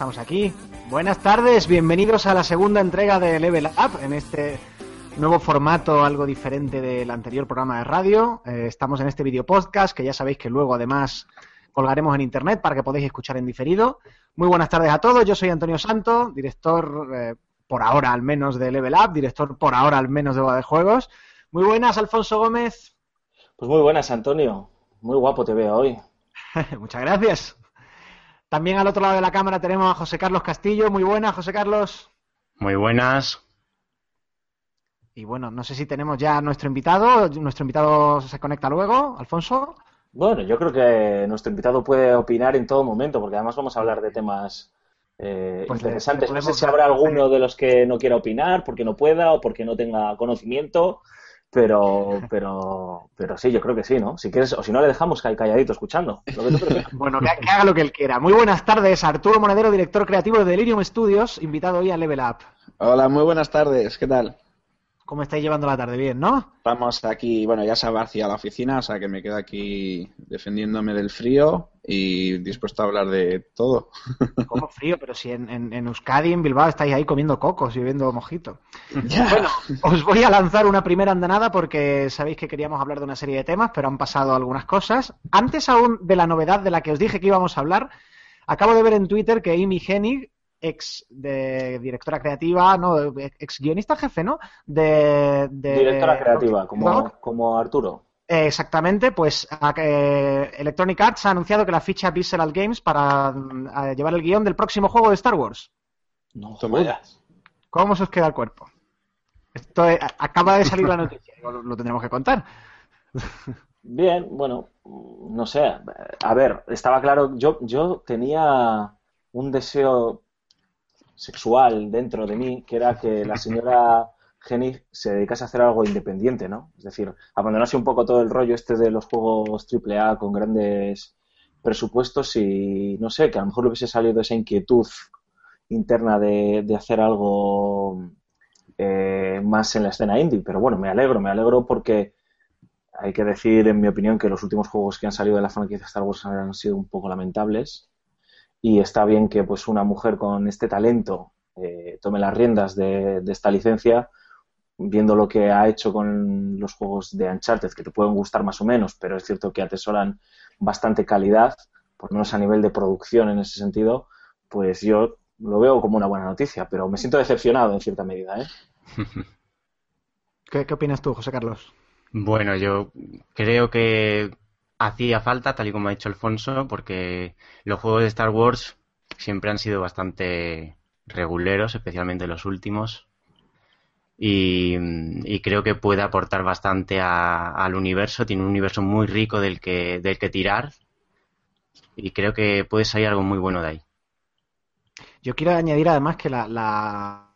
estamos aquí. Buenas tardes, bienvenidos a la segunda entrega de Level Up en este nuevo formato algo diferente del anterior programa de radio. Eh, estamos en este video podcast que ya sabéis que luego además colgaremos en internet para que podáis escuchar en diferido. Muy buenas tardes a todos, yo soy Antonio Santo, director eh, por ahora al menos de Level Up, director por ahora al menos de Boda de Juegos. Muy buenas, Alfonso Gómez. Pues muy buenas, Antonio. Muy guapo te veo hoy. Muchas gracias. También al otro lado de la cámara tenemos a José Carlos Castillo. Muy buenas, José Carlos. Muy buenas. Y bueno, no sé si tenemos ya a nuestro invitado. Nuestro invitado se conecta luego, Alfonso. Bueno, yo creo que nuestro invitado puede opinar en todo momento, porque además vamos a hablar de temas eh, pues interesantes. No sé si habrá alguno de los que no quiera opinar, porque no pueda o porque no tenga conocimiento. Pero, pero, pero sí, yo creo que sí, ¿no? Si quieres, o si no le dejamos calladito escuchando. bueno, que, haga lo que él quiera. Muy buenas tardes, Arturo Monedero, director creativo de Delirium Studios, invitado hoy a Level Up. Hola, muy buenas tardes, ¿qué tal? ¿Cómo estáis llevando la tarde? Bien, ¿no? Estamos aquí, bueno, ya se ha vaciado la oficina, o sea que me quedo aquí defendiéndome del frío y dispuesto a hablar de todo. ¿Cómo frío? Pero si en, en, Euskadi, en Bilbao, estáis ahí comiendo cocos y bebiendo mojito. Bueno, os voy a lanzar una primera andanada porque sabéis que queríamos hablar de una serie de temas, pero han pasado algunas cosas. Antes aún de la novedad de la que os dije que íbamos a hablar, acabo de ver en Twitter que Amy Hennig ex de directora creativa, no, ex guionista jefe, ¿no? De, directora creativa, como, como Arturo. exactamente, pues Electronic Arts ha anunciado que la ficha Visceral Games para llevar el guion del próximo juego de Star Wars. No jodas. ¿Cómo se os queda el cuerpo? Esto acaba de salir la noticia, lo, lo tendremos que contar. Bien, bueno, no sé. A ver, estaba claro, yo, yo tenía un deseo sexual dentro de mí, que era que la señora Jenny se dedicase a hacer algo independiente, ¿no? Es decir, abandonase un poco todo el rollo este de los juegos AAA con grandes presupuestos y, no sé, que a lo mejor le hubiese salido esa inquietud interna de, hacer algo eh, más en la escena indie. Pero bueno, me alegro, me alegro porque hay que decir, en mi opinión, que los últimos juegos que han salido de la franquicia Star Wars han sido un poco lamentables y está bien que pues una mujer con este talento eh, tome las riendas de, esta licencia viendo lo que ha hecho con los juegos de Uncharted que te pueden gustar más o menos pero es cierto que atesoran bastante calidad por lo menos a nivel de producción en ese sentido pues yo lo veo como una buena noticia pero me siento decepcionado en cierta medida ¿eh? ¿Qué, ¿Qué opinas tú José Carlos? Bueno, yo creo que hacía falta, tal y como ha dicho Alfonso, porque los juegos de Star Wars siempre han sido bastante reguleros, especialmente los últimos. Y, creo que puede aportar bastante al universo. Tiene un universo muy rico del que, del que tirar. Y creo que puede salir algo muy bueno de ahí. Yo quiero añadir además que la,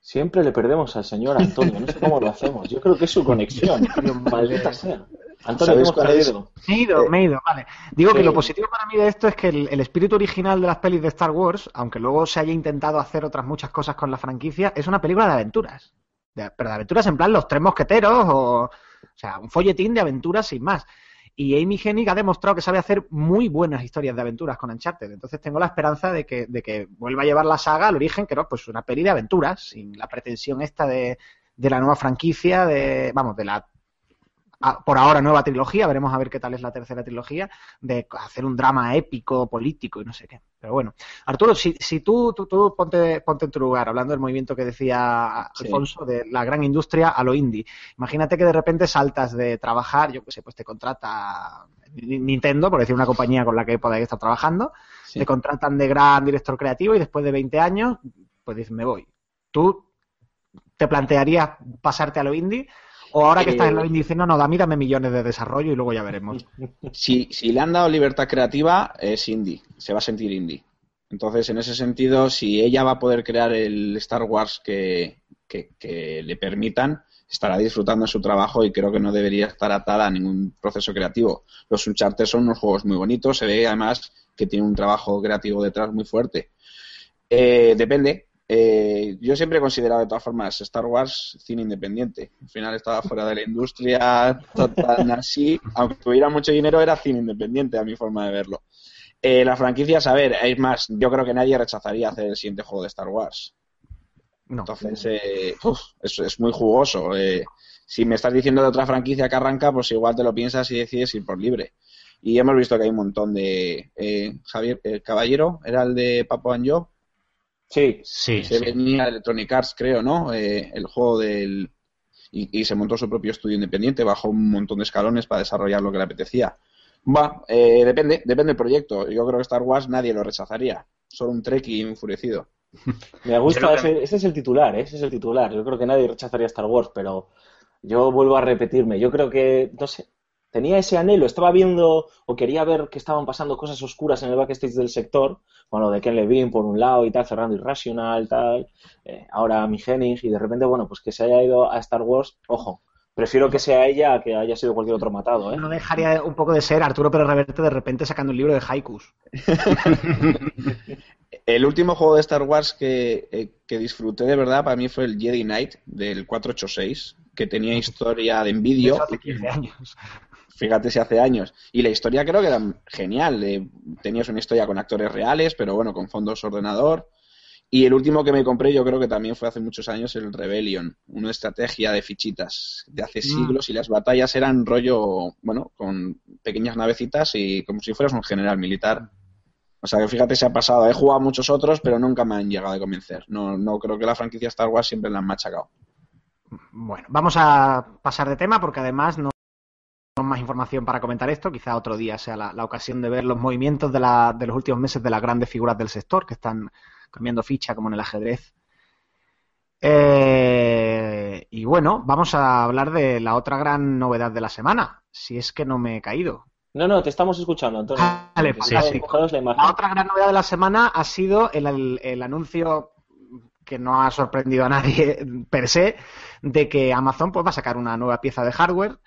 Siempre le perdemos al señor Antonio, no sé cómo lo hacemos. Yo creo que es su conexión. Maldita sea. Antonio, ¿cómo Me he ido, me he ido, vale. Digo que lo positivo para mí de esto es que el, espíritu original de las pelis de Star Wars, aunque luego se haya intentado hacer otras muchas cosas con la franquicia, es una película de aventuras. pero de aventuras en plan los tres mosqueteros o... O sea, un folletín de aventuras sin más. Y Amy Hennig ha demostrado que sabe hacer muy buenas historias de aventuras con Uncharted. Entonces tengo la esperanza de que, de que vuelva a llevar la saga al origen, que no, pues una peli de aventuras, sin la pretensión esta de, de la nueva franquicia, de, vamos, de la por ahora nueva trilogía, veremos a ver qué tal es la tercera trilogía, de hacer un drama épico, político y no sé qué. Pero bueno, Arturo, si, si tú, tú, tú ponte, ponte en tu lugar, hablando del movimiento que decía Alfonso, de la gran industria a lo indie. Imagínate que de repente saltas de trabajar, yo qué sé, pues te contrata Nintendo, por decir una compañía con la que podáis estar trabajando, te contratan de gran director creativo y después de 20 años, pues dices, me voy. ¿Tú te plantearías pasarte a lo indie o ahora que estás en la indie no, no, dame millones de desarrollo y luego ya veremos. Si, si le han dado libertad creativa, es indie, se va a sentir indie. Entonces, en ese sentido, si ella va a poder crear el Star Wars que, le permitan, estará disfrutando de su trabajo y creo que no debería estar atada a ningún proceso creativo. Los Uncharted son unos juegos muy bonitos, se ve además que tiene un trabajo creativo detrás muy fuerte. Eh, depende, eh, yo siempre he considerado de todas formas Star Wars cine independiente. Al final estaba fuera de la industria, tan así. Aunque tuviera mucho dinero, era cine independiente a mi forma de verlo. Eh, la franquicia, a ver, es más, yo creo que nadie rechazaría hacer el siguiente juego de Star Wars. Entonces, eh, es, muy jugoso. Eh, si me estás diciendo de otra franquicia que arranca, pues igual te lo piensas y decides ir por libre. Y hemos visto que hay un montón de... Eh, Javier, el Caballero, ¿era el de Papo Anjo? Sí, sí. Se venía Electronic Arts, creo, ¿no? el juego del... Y, se montó su propio estudio independiente, bajó un montón de escalones para desarrollar lo que le apetecía. Va, depende, depende del proyecto. Yo creo que Star Wars nadie lo rechazaría. Solo un y enfurecido. Me gusta, ese, es el titular, ¿eh? ese es el titular. Yo creo que nadie rechazaría Star Wars, pero yo vuelvo a repetirme. Yo creo que, no sé, tenía ese anhelo, estaba viendo o quería ver que estaban pasando cosas oscuras en el backstage del sector, bueno, de Ken Levine por un lado y tal, cerrando Irrational, tal, eh, ahora mi Henning, y de repente, bueno, pues que se haya ido a Star Wars, ojo, prefiero que sea ella que haya sido cualquier otro matado. ¿eh? No dejaría un poco de ser Arturo Pérez Reverte de repente sacando un libro de haikus. El último juego de Star Wars eh, que, disfruté de verdad para mí fue el Jedi Knight del 486, que tenía historia de envidio. Hace 15 años. Fíjate si hace años. Y la historia creo que era genial. Eh, tenías una historia con actores reales, pero bueno, con fondos ordenador. Y el último que me compré yo creo que también fue hace muchos años el Rebellion, una estrategia de fichitas de hace mm. siglos y las batallas eran rollo, bueno, con pequeñas navecitas y como si fueras un general militar. O sea que fíjate, se ha pasado. He jugado a muchos otros, pero nunca me han llegado a convencer. No, no creo que la franquicia Star Wars siempre la han machacado. Bueno, vamos a pasar de tema porque además no más información para comentar esto. Quizá otro día sea la, ocasión de ver los movimientos de, de los últimos meses de las grandes figuras del sector que están cambiando ficha como en el ajedrez. Eh, y bueno, vamos a hablar de la otra gran novedad de la semana, si es que no me he caído. No, no, te estamos escuchando, Antonio. Vale, La, otra gran novedad de la semana ha sido el, anuncio que no ha sorprendido a nadie per se, de que Amazon pues, va a sacar una nueva pieza de hardware.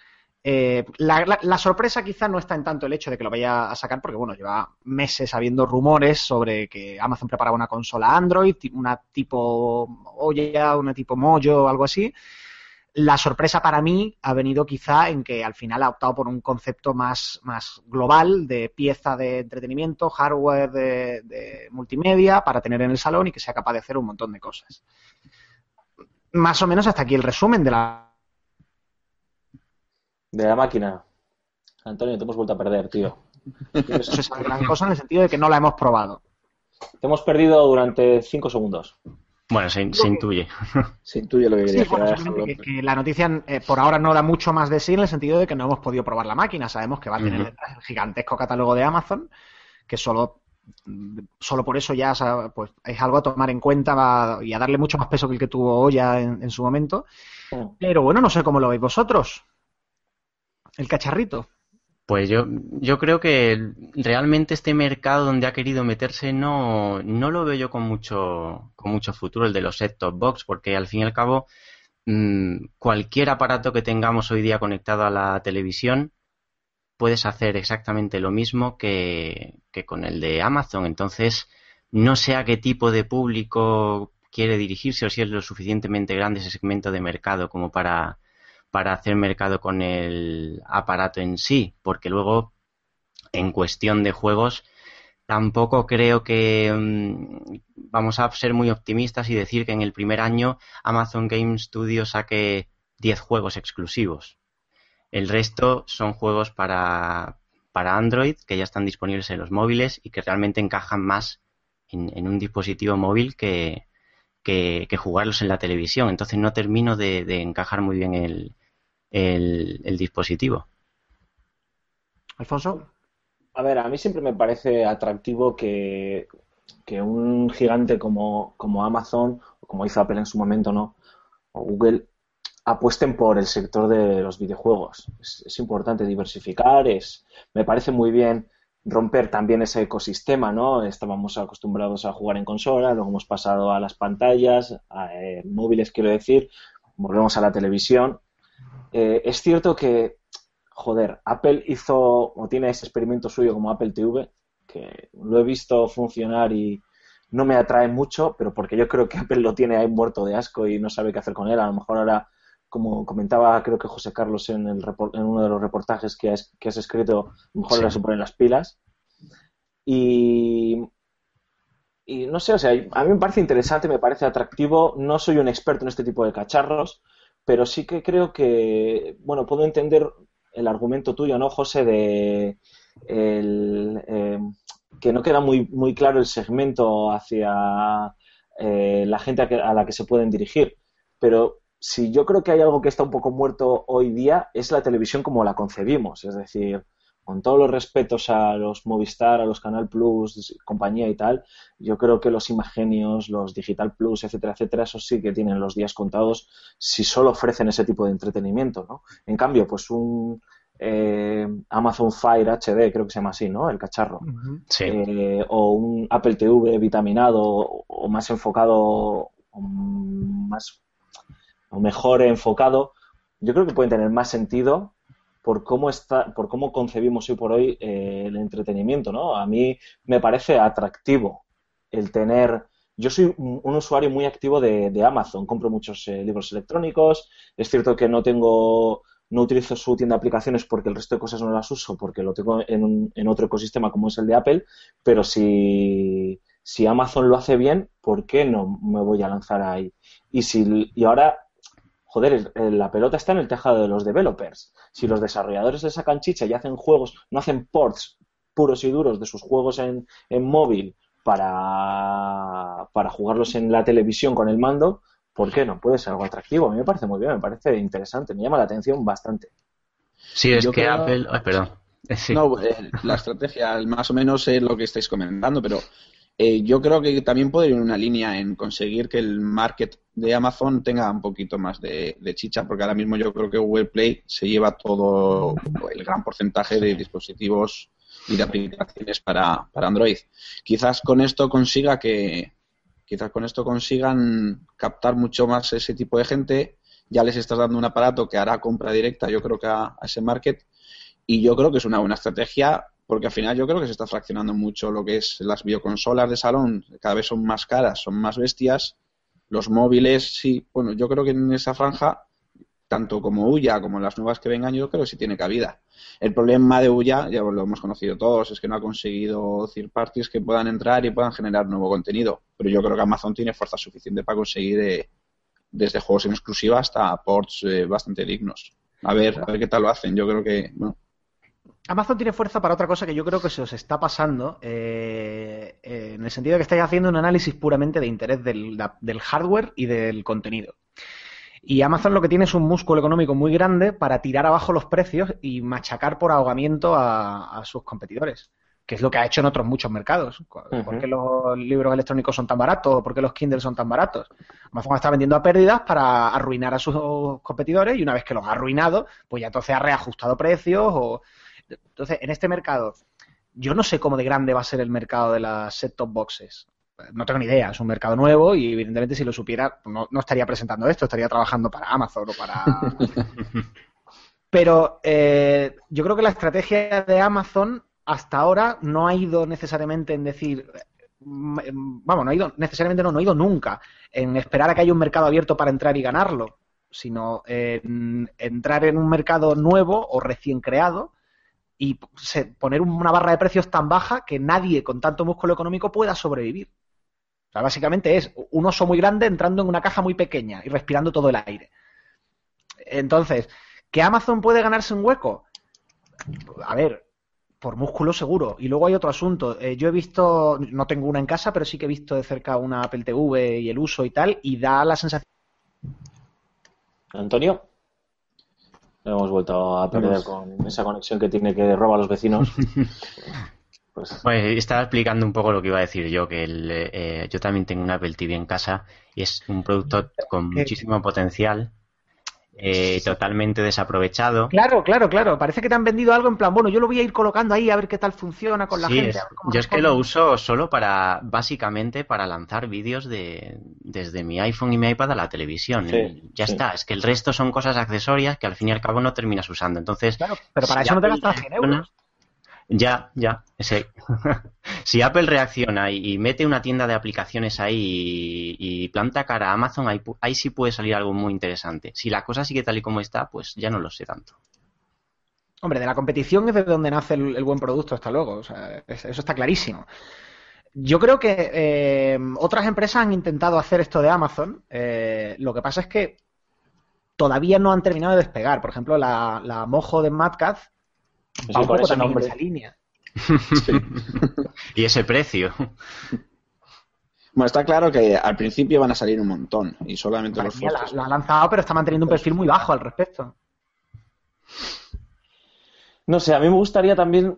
Eh, la, sorpresa quizá no está en tanto el hecho de que lo vaya a sacar, porque bueno, lleva meses habiendo rumores sobre que Amazon preparaba una consola Android, una tipo Oya, una tipo Mojo o algo así. La sorpresa para mí ha venido quizá en que al final ha optado por un concepto más, más global de pieza de entretenimiento, hardware de, multimedia para tener en el salón y que sea capaz de hacer un montón de cosas. Más o menos hasta aquí el resumen de la... De la máquina. Antonio, te hemos vuelto a perder, tío. Eso es una gran cosa en el sentido de que no la hemos probado. Te hemos perdido durante cinco segundos. Bueno, se, intuye. Se intuye lo que quería que, la noticia eh, por ahora no da mucho más de sí en el sentido de que no hemos podido probar la máquina. Sabemos que va a tener el gigantesco catálogo de Amazon, que solo, solo por eso ya pues, es algo a tomar en cuenta y a darle mucho más peso que el que tuvo Oya en, en su momento. Pero bueno, no sé cómo lo veis vosotros. El cacharrito. Pues yo, yo creo que realmente este mercado donde ha querido meterse no, no lo veo yo con mucho, con mucho futuro, el de los set-top box, porque al fin y al cabo mm, cualquier aparato que tengamos hoy día conectado a la televisión puedes hacer exactamente lo mismo que, que con el de Amazon. Entonces, no sé a qué tipo de público quiere dirigirse o si es lo suficientemente grande ese segmento de mercado como para para hacer mercado con el aparato en sí, porque luego, en cuestión de juegos, tampoco creo que mm, vamos a ser muy optimistas y decir que en el primer año Amazon Game Studio saque 10 juegos exclusivos. El resto son juegos para, para Android que ya están disponibles en los móviles y que realmente encajan más en, un dispositivo móvil que, que, jugarlos en la televisión. Entonces no termino de, de encajar muy bien el, el, dispositivo. Alfonso. A ver, a mí siempre me parece atractivo que, un gigante como, como, Amazon, o como hizo Apple en su momento, ¿no? O Google, apuesten por el sector de los videojuegos. Es, importante diversificar, es, me parece muy bien romper también ese ecosistema, ¿no? Estábamos acostumbrados a jugar en consola, luego hemos pasado a las pantallas, a eh, móviles, quiero decir, volvemos a la televisión eh, es cierto que, joder, Apple hizo o tiene ese experimento suyo como Apple TV, que lo he visto funcionar y no me atrae mucho, pero porque yo creo que Apple lo tiene ahí muerto de asco y no sabe qué hacer con él. A lo mejor ahora, como comentaba creo que José Carlos en, el en uno de los reportajes que has, que has escrito, a lo mejor ahora se ponen las pilas. Y, y no sé, o sea, a mí me parece interesante, me parece atractivo. No soy un experto en este tipo de cacharros, pero sí que creo que, bueno, puedo entender el argumento tuyo, ¿no, José? De eh, que no queda muy, muy claro el segmento hacia eh, la gente a, la que se pueden dirigir. Pero si yo creo que hay algo que está un poco muerto hoy día, es la televisión como la concebimos. Es decir, con todos los respetos a los Movistar, a los Canal Plus, compañía y tal, yo creo que los Imagenios, los Digital Plus, etcétera, etcétera, esos sí que tienen los días contados si solo ofrecen ese tipo de entretenimiento, ¿no? En cambio, pues un eh, Amazon Fire HD, creo que se llama así, ¿no? El cacharro. Sí. Eh, o un Apple TV vitaminado o más enfocado, o más o mejor enfocado, yo creo que pueden tener más sentido por cómo está, por cómo concebimos hoy por hoy eh, el entretenimiento, ¿no? A mí me parece atractivo el tener. Yo soy un, usuario muy activo de, Amazon, compro muchos eh, libros electrónicos. Es cierto que no tengo, no utilizo su tienda de aplicaciones porque el resto de cosas no las uso, porque lo tengo en, en otro ecosistema como es el de Apple. Pero si, si Amazon lo hace bien, ¿por qué no me voy a lanzar ahí? Y si y ahora joder, la pelota está en el tejado de los developers. Si los desarrolladores le sacan chicha y hacen juegos, no hacen ports puros y duros de sus juegos en, móvil para, para jugarlos en la televisión con el mando, ¿por qué no? Puede ser algo atractivo. A mí me parece muy bien, me parece interesante, me llama la atención bastante. Sí, es que Apple. perdón. No, eh, la estrategia más o menos es lo que estáis comentando, pero eh, yo creo que también puede ir una línea en conseguir que el market de Amazon tenga un poquito más de, chicha, porque ahora mismo yo creo que Google Play se lleva todo el gran porcentaje de dispositivos y de aplicaciones para, para Android. Quizás con esto consiga que quizás con esto consigan captar mucho más ese tipo de gente. Ya les estás dando un aparato que hará compra directa, yo creo que a ese market. Y yo creo que es una buena estrategia porque al final yo creo que se está fraccionando mucho lo que es las bioconsolas de salón, cada vez son más caras, son más bestias, los móviles, sí, bueno, yo creo que en esa franja, tanto como Uya como las nuevas que vengan, yo creo que sí tiene cabida. El problema de Uya, ya lo hemos conocido todos, es que no ha conseguido third parties que puedan entrar y puedan generar nuevo contenido, pero yo creo que Amazon tiene fuerza suficiente para conseguir eh, desde juegos en exclusiva hasta ports eh, bastante dignos. A ver, a ver qué tal lo hacen. Yo creo que, bueno, Amazon tiene fuerza para otra cosa que yo creo que se os está pasando, eh, eh, en el sentido de que estáis haciendo un análisis puramente de interés del, hardware y del contenido. Y Amazon lo que tiene es un músculo económico muy grande para tirar abajo los precios y machacar por ahogamiento a, sus competidores, que es lo que ha hecho en otros muchos mercados. ¿Por qué los libros electrónicos son tan baratos? ¿Por qué los Kindle son tan baratos? Amazon está vendiendo a pérdidas para arruinar a sus competidores y una vez que los ha arruinado, pues ya entonces ha reajustado precios o entonces, en este mercado, yo no sé cómo de grande va a ser el mercado de las set-top boxes. No tengo ni idea, es un mercado nuevo y evidentemente si lo supiera no, estaría presentando esto, estaría trabajando para Amazon o para... Pero eh, yo creo que la estrategia de Amazon hasta ahora no ha ido necesariamente en decir, vamos, no ha ido necesariamente, no, no ha ido nunca en esperar a que haya un mercado abierto para entrar y ganarlo, sino en entrar en un mercado nuevo o recién creado y poner una barra de precios tan baja que nadie con tanto músculo económico pueda sobrevivir. O sea, básicamente es un oso muy grande entrando en una caja muy pequeña y respirando todo el aire. Entonces, ¿que Amazon puede ganarse un hueco? A ver, por músculo seguro. Y luego hay otro asunto. Eh, yo he visto, no tengo una en casa, pero sí que he visto de cerca una Apple TV y el uso y tal, y da la sensación. Antonio hemos vuelto a perder con esa conexión que tiene que robar a los vecinos. Pues... estaba explicando un poco lo que iba a decir yo, que eh, yo también tengo un Apple TV en casa y es un producto con muchísimo potencial eh, totalmente desaprovechado. Claro, claro, claro. Parece que te han vendido algo en plan, bueno, yo lo voy a ir colocando ahí a ver qué tal funciona con la gente. yo es que lo uso solo para, básicamente, para lanzar vídeos de, desde mi iPhone y mi iPad a la televisión. ya está. Es que el resto son cosas accesorias que al fin y al cabo no terminas usando. Entonces, claro, pero para eso no te gastas 100 euros. Ya, ya. Si Apple reacciona y, mete una tienda de aplicaciones ahí y, planta cara a Amazon, ahí, sí puede salir algo muy interesante. Si la cosa sigue tal y como está, pues ya no lo sé tanto. Hombre, de la competición es de donde nace el, buen producto, hasta luego. O sea, eso está clarísimo. Yo creo que eh, otras empresas han intentado hacer esto de Amazon. Eh, lo que pasa es que todavía no han terminado de despegar. Por ejemplo, la, mojo de Madcad va un poco también en esa línea. y ese precio. Bueno, está claro que al principio van a salir un montón y solamente los fuertes. La, ha lanzado, pero está manteniendo un perfil muy bajo al respecto. No sé, a mí me gustaría también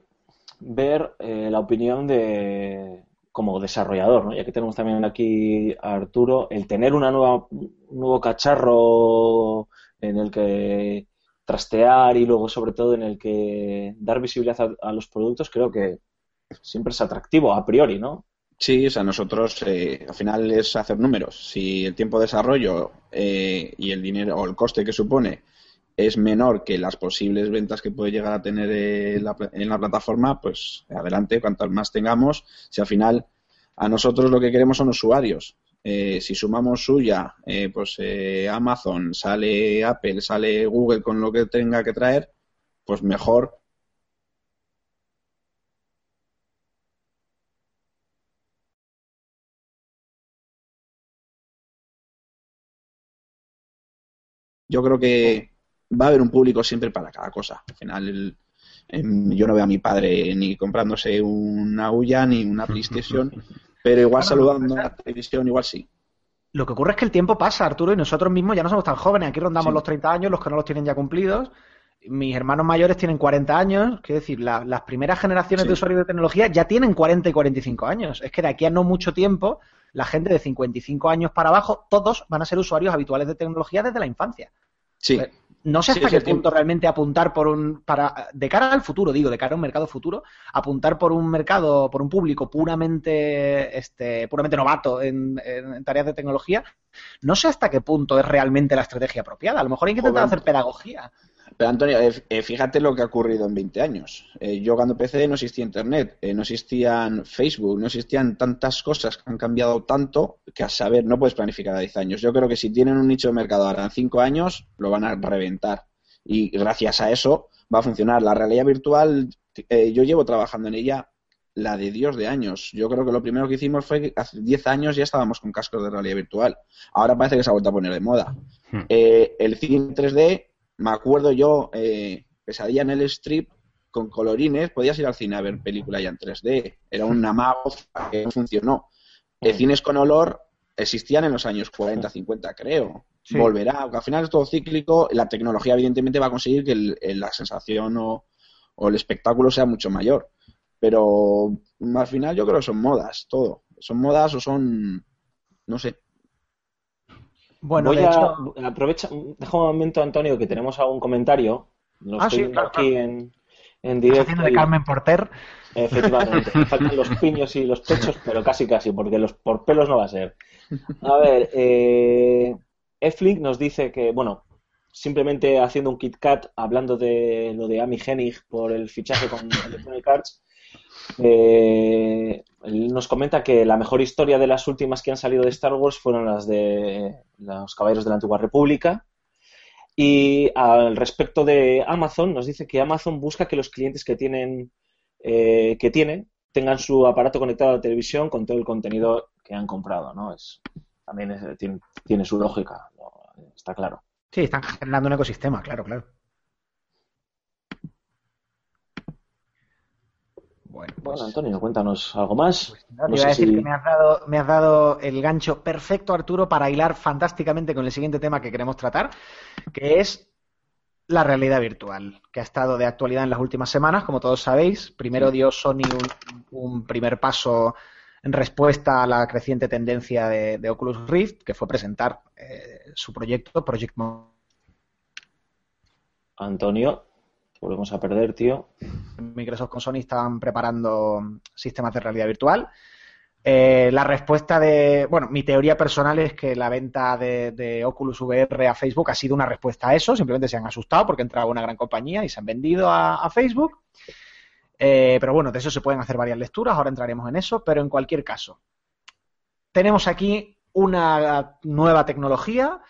ver eh, la opinión de como desarrollador, ¿no? ya que tenemos también aquí a Arturo, el tener una nueva, un nuevo cacharro en el que trastear y luego sobre todo en el que dar visibilidad a, los productos, creo que siempre es atractivo a priori, ¿no? Sí, o sea, nosotros eh, al final es hacer números. Si el tiempo de desarrollo eh, y el dinero o el coste que supone es menor que las posibles ventas que puede llegar a tener en la, plataforma, pues adelante, cuantas más tengamos, si al final a nosotros lo que queremos son usuarios. Eh, si sumamos suya, eh, pues eh, Amazon, sale Apple, sale Google con lo que tenga que traer, pues mejor. Yo creo que va a haber un público siempre para cada cosa. Al final, em, yo no veo a mi padre ni comprándose una Uya ni una PlayStation, pero igual saludando a la televisión, igual sí. Lo que ocurre es que el tiempo pasa, Arturo, y nosotros mismos ya no somos tan jóvenes. Aquí rondamos los 30 años, los que no los tienen ya cumplidos. Mis hermanos mayores tienen 40 años, quiero decir, las primeras generaciones de usuarios de tecnología ya tienen 40 y 45 años. Es que de aquí a no mucho tiempo, la gente de 55 años para abajo, todos van a ser usuarios habituales de tecnología desde la infancia. Sí. No sé hasta qué punto realmente apuntar por un. para De cara al futuro, digo, de cara a un mercado futuro, apuntar por un mercado, por un público puramente este, puramente novato en, tareas de tecnología, no sé hasta qué punto es realmente la estrategia apropiada. A lo mejor hay que intentar hacer pedagogía. Pero Antonio, eh, eh, fíjate lo que ha ocurrido en 20 años. Eh, yo cuando PC no existía Internet, no existían Facebook, no existían tantas cosas que han cambiado tanto que a saber, no puedes planificar a 10 años. Yo creo que si tienen un nicho de mercado ahora en 5 años, lo van a reventar. Y gracias a eso va a funcionar. La realidad virtual, yo llevo trabajando en ella la de Dios de años. Yo creo que lo primero que hicimos fue que hace 10 años ya estábamos con cascos de realidad virtual. Ahora parece que se ha vuelto a poner de moda. Hmm. el cine 3D me acuerdo yo, eh, pesadilla en el strip, con colorines, podías ir al cine a ver película ya en 3D. Era un amago que no funcionó. El cines con olor existían en los años 40, 50, creo. Volverá, al final es todo cíclico. La tecnología, evidentemente, va a conseguir que la sensación o, el espectáculo sea mucho mayor. Pero al final yo creo que son modas, todo. Son modas o son, no sé, bueno, Voy a aprovecha, deja un momento, Antonio, que tenemos algún comentario. Lo ah, estoy aquí en, en directo. de Carmen Porter. Efectivamente, me faltan los piños y los pechos, pero casi casi, porque los por pelos no va a ser. A ver, eh, Eflink nos dice que, bueno, simplemente haciendo un KitKat, hablando de lo de Amy Hennig por el fichaje con Electronic Arts, eh, nos comenta que la mejor historia de las últimas que han salido de Star Wars fueron las de los Caballeros de la Antigua República. Y al respecto de Amazon, nos dice que Amazon busca que los clientes que tienen eh, que tienen tengan su aparato conectado a la televisión con todo el contenido que han comprado, ¿no? Es, también tiene, su lógica, está claro. Sí, están generando un ecosistema, claro, claro. Bueno, pues Antonio, cuéntanos algo más. Pues, a decir que me has, dado, me has dado el gancho perfecto, Arturo, para hilar fantásticamente con el siguiente tema que queremos tratar, que es la realidad virtual, que ha estado de actualidad en las últimas semanas, como todos sabéis. Primero dio Sony un, primer paso en respuesta a la creciente tendencia de, Oculus Rift, que fue presentar eh, su proyecto, Project Antonio, Volvemos a perder, tío. Microsoft con Sony están preparando sistemas de realidad virtual. Eh, la respuesta de, bueno, mi teoría personal es que la venta de, Oculus VR a Facebook ha sido una respuesta a eso, simplemente se han asustado porque entraba una gran compañía y se han vendido a, Facebook. Eh, pero bueno, de eso se pueden hacer varias lecturas, ahora entraremos en eso, pero en cualquier caso, tenemos aquí una nueva tecnología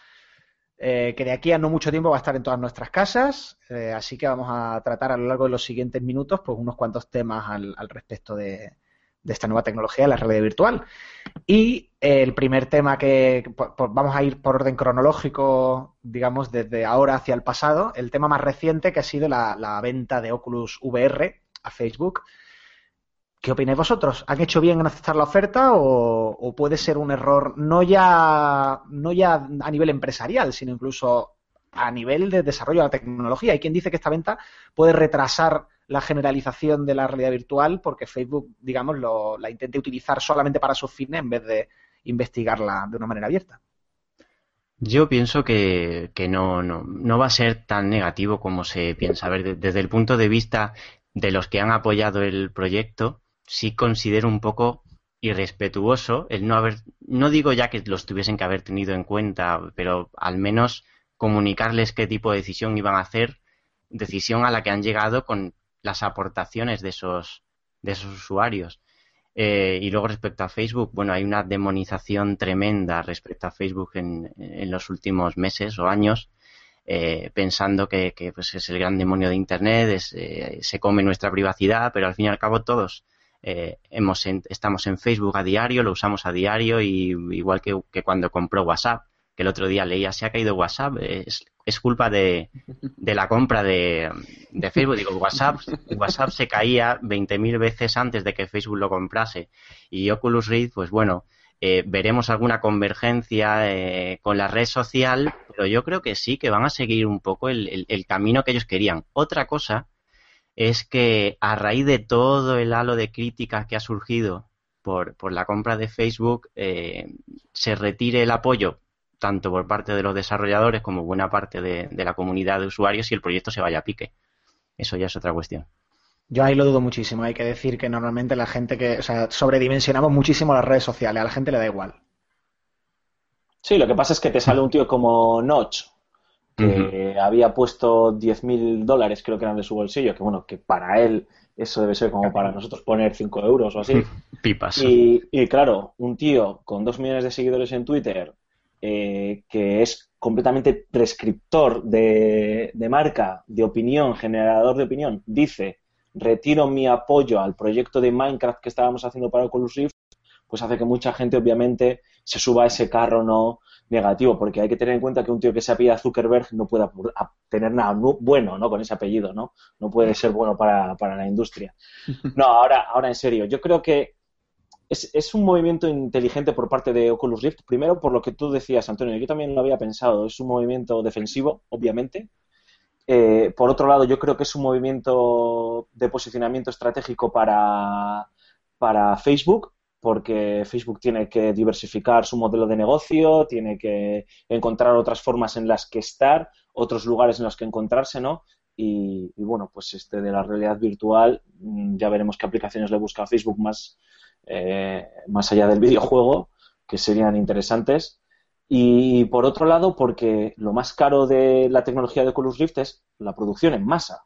eh, que de aquí a no mucho tiempo va a estar en todas nuestras casas, eh, así que vamos a tratar a lo largo de los siguientes minutos pues unos cuantos temas al, respecto de, esta nueva tecnología, la realidad virtual. Y el primer tema que vamos a ir por orden cronológico, digamos, desde ahora hacia el pasado, el tema más reciente que ha sido la venta de Oculus VR a Facebook. ¿Qué opináis vosotros? ¿Han hecho bien en aceptar la oferta o, puede ser un error no ya, no ya a nivel empresarial, sino incluso a nivel de desarrollo de la tecnología? Hay quien dice que esta venta puede retrasar la generalización de la realidad virtual porque Facebook, digamos, lo, la intente utilizar solamente para sus fines en vez de investigarla de una manera abierta. Yo pienso que, no, no, no, va a ser tan negativo como se piensa. A ver, desde el punto de vista de los que han apoyado el proyecto, sí considero un poco irrespetuoso el no haber, no digo ya que los tuviesen que haber tenido en cuenta, pero al menos comunicarles qué tipo de decisión iban a hacer, decisión a la que han llegado con las aportaciones de esos, de esos usuarios. Eh, y luego respecto a Facebook, bueno, hay una demonización tremenda respecto a Facebook en, en los últimos meses o años, eh, pensando que, pues es el gran demonio de Internet, eh, se come nuestra privacidad, pero al fin y al cabo todos eh, hemos estamos en Facebook a diario, lo usamos a diario y igual que, cuando compró WhatsApp, que el otro día leía se ha caído WhatsApp, es, culpa de, de, la compra de, de, Facebook. Digo, WhatsApp, WhatsApp se caía 20.000 veces antes de que Facebook lo comprase y Oculus Rift, pues bueno, eh, veremos alguna convergencia eh, con la red social, pero yo creo que sí, que van a seguir un poco el, el camino que ellos querían. Otra cosa es que a raíz de todo el halo de críticas que ha surgido por, por la compra de Facebook, eh, se retire el apoyo tanto por parte de los desarrolladores como buena parte de, la comunidad de usuarios y el proyecto se vaya a pique. Eso ya es otra cuestión. Yo ahí lo dudo muchísimo. Hay que decir que normalmente la gente que, o sea, sobredimensionamos muchísimo las redes sociales. A la gente le da igual. Sí, lo que pasa es que te sale un tío como Notch, que había puesto 10.000 dólares, creo que eran de su bolsillo, que bueno, que para él eso debe ser como para nosotros poner 5 euros o así. Pipas. Y, claro, un tío con 2 millones de seguidores en Twitter, eh, que es completamente prescriptor de, de marca, de opinión, generador de opinión, dice, retiro mi apoyo al proyecto de Minecraft que estábamos haciendo para Oculus Rift, pues hace que mucha gente obviamente se suba a ese carro, ¿no? Negativo, porque hay que tener en cuenta que un tío que se apellida Zuckerberg no puede tener nada bueno, ¿no? Con ese apellido, ¿no? No puede ser bueno para, la industria. No, ahora, ahora en serio, yo creo que es, es, un movimiento inteligente por parte de Oculus Rift. Primero, por lo que tú decías, Antonio, yo también lo había pensado. Es un movimiento defensivo, obviamente. Eh, por otro lado, yo creo que es un movimiento de posicionamiento estratégico para, para Facebook, porque Facebook tiene que diversificar su modelo de negocio, tiene que encontrar otras formas en las que estar, otros lugares en los que encontrarse, ¿no? Y, bueno, pues este de la realidad virtual, mm, ya veremos qué aplicaciones le busca a Facebook más, eh, más allá del videojuego, que serían interesantes. Y por otro lado, porque lo más caro de la tecnología de Oculus Rift es la producción en masa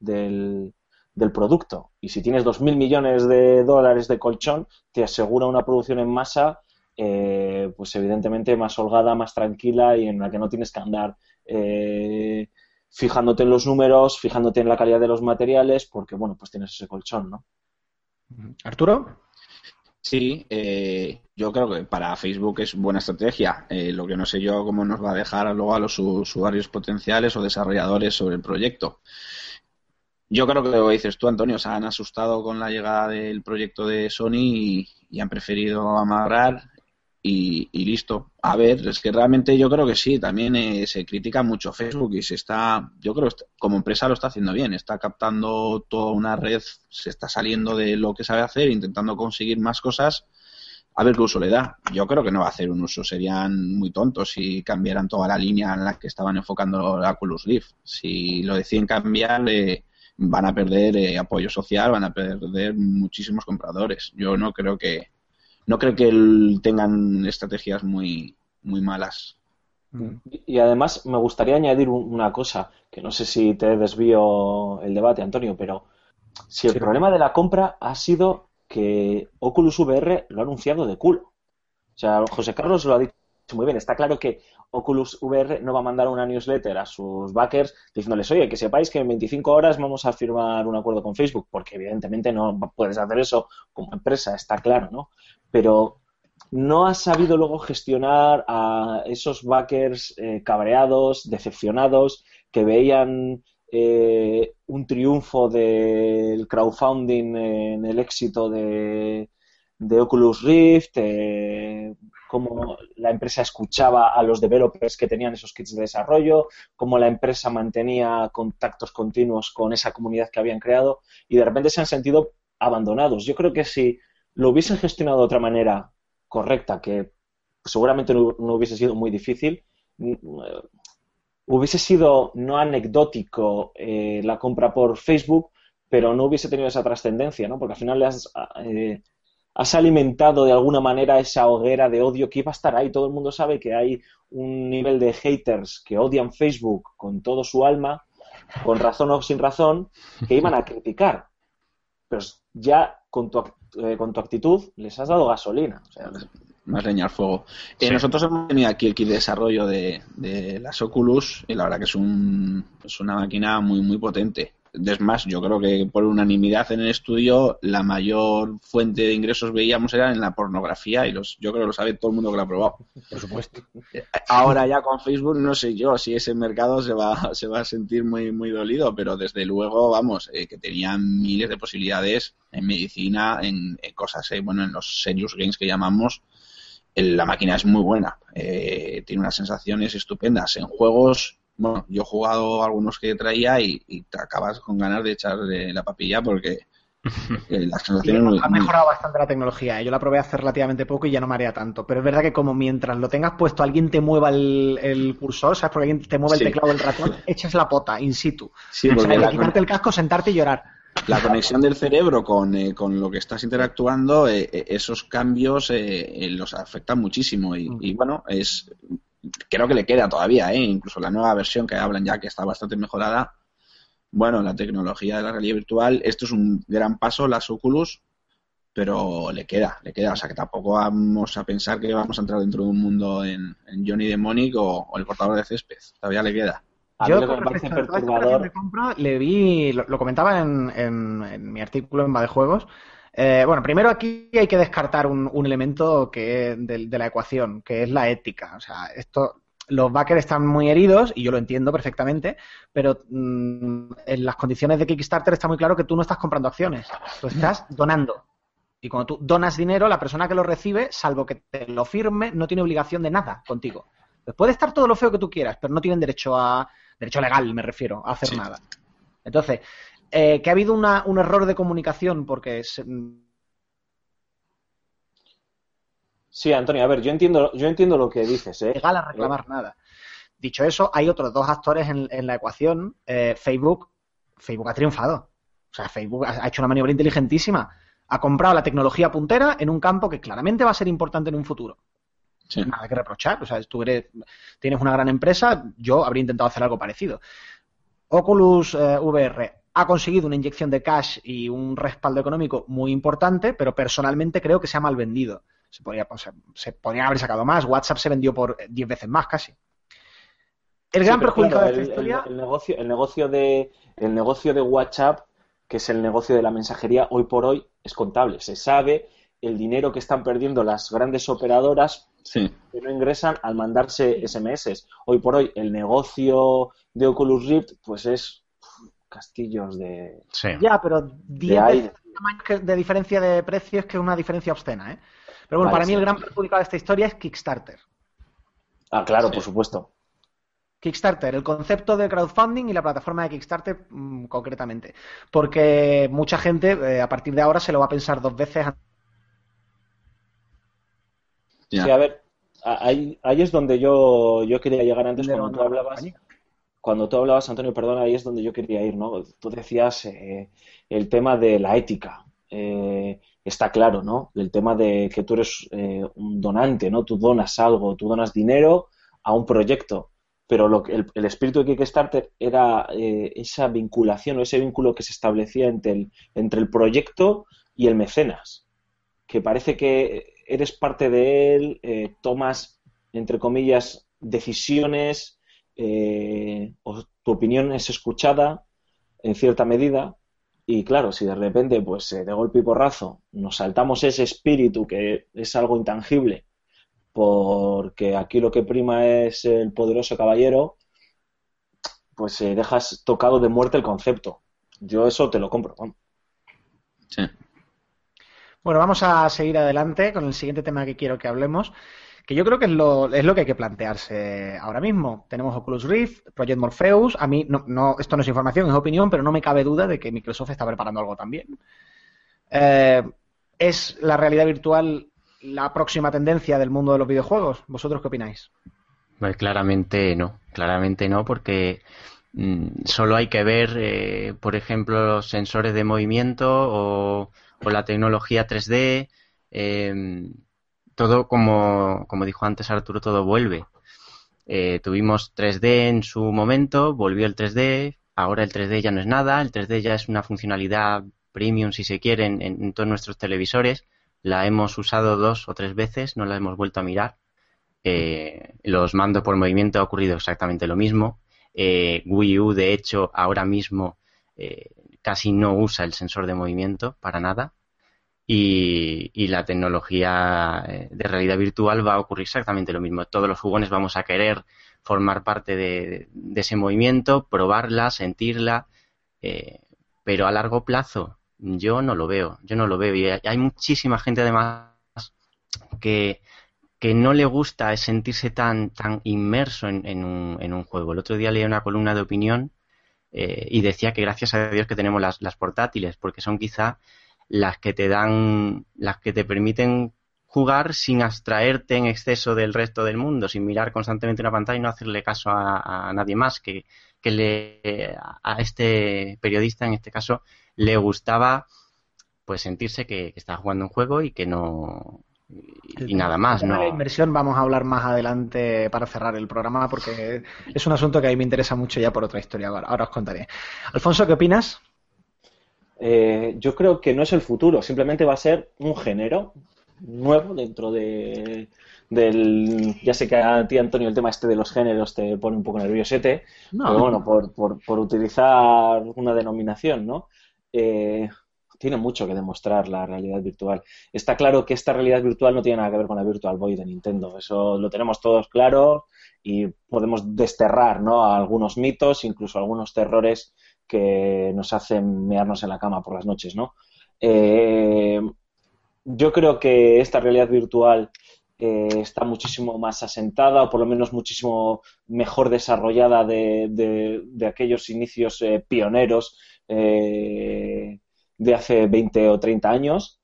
del, del producto. Y si tienes 2.000 millones de dólares de colchón, te asegura una producción en masa, eh, pues evidentemente más holgada, más tranquila y en la que no tienes que andar eh, fijándote en los números, fijándote en la calidad de los materiales, porque bueno, pues tienes ese colchón, ¿no? Arturo. Sí, eh, yo creo que para Facebook es buena estrategia. lo que no sé yo cómo nos va a dejar luego a los usuarios potenciales o desarrolladores sobre el proyecto. Yo creo que lo dices tú, Antonio, se han asustado con la llegada del proyecto de Sony y, han preferido amarrar y, listo. A ver, es que realmente yo creo que sí, también eh, se critica mucho Facebook y se está, yo creo como empresa lo está haciendo bien, está captando toda una red, se está saliendo de lo que sabe hacer, intentando conseguir más cosas. A ver qué uso le da. Yo creo que no va a hacer un uso, serían muy tontos si cambiaran toda la línea en la que estaban enfocando la Oculus Rift. Si lo deciden cambiar, eh, van a perder eh, apoyo social, van a perder muchísimos compradores. Yo no creo que no creo que tengan estrategias muy muy malas. Y además me gustaría añadir una cosa, que no sé si te desvío el debate, Antonio, pero si el problema de la compra ha sido que Oculus VR lo ha anunciado de culo. O sea, José Carlos lo ha dicho muy bien. Está claro que Oculus VR no va a mandar una newsletter a sus backers diciéndoles, oye, que sepáis que en 25 horas vamos a firmar un acuerdo con Facebook, porque evidentemente no puedes hacer eso como empresa, está claro, ¿no? Pero no ha sabido luego gestionar a esos backers eh, cabreados, decepcionados, que veían eh, un triunfo del crowdfunding en el éxito de, Oculus Rift, eh, cómo la empresa escuchaba a los developers que tenían esos kits de desarrollo, cómo la empresa mantenía contactos continuos con esa comunidad que habían creado y de repente se han sentido abandonados. Yo creo que si lo hubiesen gestionado de otra manera correcta, que seguramente no, hubiese sido muy difícil, hubiese sido no anecdótico eh, la compra por Facebook, pero no hubiese tenido esa trascendencia, ¿no? Porque al final le has, eh, has, alimentado de alguna manera esa hoguera de odio que iba a estar ahí. Todo el mundo sabe que hay un nivel de haters que odian Facebook con todo su alma, con razón o sin razón, que iban a criticar. Pero ya con tu, eh, con tu actitud les has dado gasolina. O sea, más leña al fuego. Eh, nosotros hemos tenido aquí el kit de desarrollo de, de, las Oculus y la verdad que es, un, es una máquina muy, muy potente. Es más, yo creo que por unanimidad en el estudio la mayor fuente de ingresos veíamos era en la pornografía y los, yo creo que lo sabe todo el mundo que lo ha probado. Por supuesto. Ahora ya con Facebook no sé yo si ese mercado se va, se va a sentir muy, muy dolido, pero desde luego, vamos, eh, que tenían miles de posibilidades en medicina, en, cosas, eh, bueno, en los serious games que llamamos, la máquina es muy buena, eh, tiene unas sensaciones estupendas. En juegos, bueno, yo he jugado algunos que traía y, te acabas con ganas de echar la papilla porque las sensaciones... ha mejorado bastante la tecnología, ¿eh? yo la probé hace relativamente poco y ya no marea tanto, pero es verdad que como mientras lo tengas puesto alguien te mueva el, cursor, ¿sabes? Porque alguien te mueve el teclado del ratón, echas la pota in situ. Sí, porque quitarte el casco, sentarte y llorar la conexión del cerebro con, eh, con lo que estás interactuando, eh, eh, esos cambios los afectan muchísimo. Y, y, bueno, es creo que le queda todavía, incluso la nueva versión que hablan ya que está bastante mejorada. Bueno, la tecnología de la realidad virtual, esto es un gran paso, las Oculus, pero le queda, le queda. O sea que tampoco vamos a pensar que vamos a entrar dentro de un mundo en, Johnny Demonic o, o el portador de césped. Todavía le queda. Yo, lo que me perturbador. le vi, lo, comentaba en, mi artículo en Juegos. Eh, bueno, primero aquí hay que descartar un, elemento que de, de, la ecuación, que es la ética. O sea, esto, los backers están muy heridos y yo lo entiendo perfectamente, pero mm, en las condiciones de Kickstarter está muy claro que tú no estás comprando acciones, tú estás donando. Y cuando tú donas dinero, la persona que lo recibe, salvo que te lo firme, no tiene obligación de nada contigo. Pues puede estar todo lo feo que tú quieras, pero no tienen derecho a, derecho legal me refiero, a hacer nada. Entonces, eh, que ha habido un error de comunicación porque... Sí, Antonio, a ver, yo entiendo, yo entiendo lo que dices. ¿eh? Legal a reclamar nada. Dicho eso, hay otros dos actores en, la ecuación. Eh, Facebook, Facebook ha triunfado. O sea, Facebook ha hecho una maniobra inteligentísima. Ha comprado la tecnología puntera en un campo que claramente va a ser importante en un futuro. Nada que reprochar. O sea, tú eres, tienes una gran empresa, yo habría intentado hacer algo parecido. Oculus eh, VR ha conseguido una inyección de cash y un respaldo económico muy importante, pero personalmente creo que se ha mal vendido. Se podría, se podrían haber sacado más. WhatsApp se vendió por 10 veces más casi. El gran perjudicado de esta historia. El, negocio, el, negocio de, el negocio de WhatsApp, que es el negocio de la mensajería, hoy por hoy es contable. Se sabe el dinero que están perdiendo las grandes operadoras que no ingresan al mandarse SMS. Hoy por hoy el negocio de Oculus Rift pues es castillos de... Ya, pero 10 de, de, diferencia de precios que una diferencia obscena. ¿eh? Pero bueno, para mí el gran perjudicado de esta historia es Kickstarter. Ah, claro, por supuesto. Kickstarter, el concepto de crowdfunding y la plataforma de Kickstarter mm, concretamente. Porque mucha gente eh, a partir de ahora se lo va a pensar dos veces Sí, a ver, ahí, ahí es donde yo, yo quería llegar antes cuando tú hablabas. Cuando tú hablabas, Antonio, perdón, ahí es donde yo quería ir, ¿no? Tú decías eh, el tema de la ética. Eh, está claro, ¿no? El tema de que tú eres eh, un donante, ¿no? Tú donas algo, tú donas dinero a un proyecto, pero lo que, el, espíritu de Kickstarter era esa vinculación o ese vínculo que se establecía entre el, entre el proyecto y el mecenas, que parece que eres parte de él, eh, tomas, entre comillas, decisiones eh, o tu opinión es escuchada en cierta medida y claro, si de repente, pues de golpe y porrazo, nos saltamos ese espíritu que es algo intangible, porque aquí lo que prima es el poderoso caballero, pues dejas tocado de muerte el concepto. Yo eso te lo compro. Sí. Bueno, vamos a seguir adelante con el siguiente tema que quiero que hablemos, que yo creo que es lo, es lo que hay que plantearse ahora mismo. Tenemos Oculus Rift, Project Morpheus. A mí, no, no, esto no es información, es opinión, pero no me cabe duda de que Microsoft está preparando algo también. Eh, ¿Es la realidad virtual la próxima tendencia del mundo de los videojuegos? ¿Vosotros qué opináis? Pues claramente no, claramente no, porque mm, solo hay que ver, eh, por ejemplo, los sensores de movimiento o, la tecnología 3D. Em, todo, como, como dijo antes Arturo, todo vuelve. Eh, tuvimos 3D en su momento, volvió el 3D, ahora el 3D ya no es nada, el 3D ya es una funcionalidad premium, si se quiere, en, todos nuestros televisores. La hemos usado dos o tres veces, no la hemos vuelto a mirar. Eh, los mandos por movimiento ha ocurrido exactamente lo mismo. Eh, Wii U, de hecho, ahora mismo casi no usa el sensor de movimiento para nada y, la tecnología eh, de realidad virtual va a ocurrir exactamente lo mismo. Todos los jugones vamos a querer formar parte de, ese movimiento, probarla, sentirla, eh, pero a largo plazo yo no lo veo, yo no lo veo. Y hay muchísima gente además que, que no le gusta sentirse tan, tan inmerso en, un, en un juego. El otro día leí una columna de opinión eh, y decía que gracias a Dios que tenemos las portátiles, porque son quizá las que te dan, las que te permiten jugar sin abstraerte en exceso del resto del mundo, sin mirar constantemente una pantalla y no hacerle caso a, nadie más, que, que le, a este periodista en este caso le gustaba pues sentirse que, está jugando un juego y que no y, nada más. ¿no? La inversión vamos a hablar más adelante para cerrar el programa porque es un asunto que a mí me interesa mucho ya por otra historia. Ahora, ahora os contaré. Alfonso, ¿qué opinas? Eh, yo creo que no es el futuro, simplemente va a ser un género nuevo dentro de, del... Ya sé que a ti, Antonio, el tema este de los géneros te pone un poco nerviosete, pero bueno, por, por, por, utilizar una denominación, ¿no? Eh, tiene mucho que demostrar la realidad virtual. Está claro que esta realidad virtual no tiene nada que ver con la Virtual Boy de Nintendo. Eso lo tenemos todos claro y podemos desterrar ¿no? algunos mitos, incluso algunos terrores que nos hacen mearnos en la cama por las noches, ¿no? Eh, yo creo que esta realidad virtual eh, está muchísimo más asentada o por lo menos muchísimo mejor desarrollada de, aquellos inicios eh, pioneros de hace 20 o 30 años,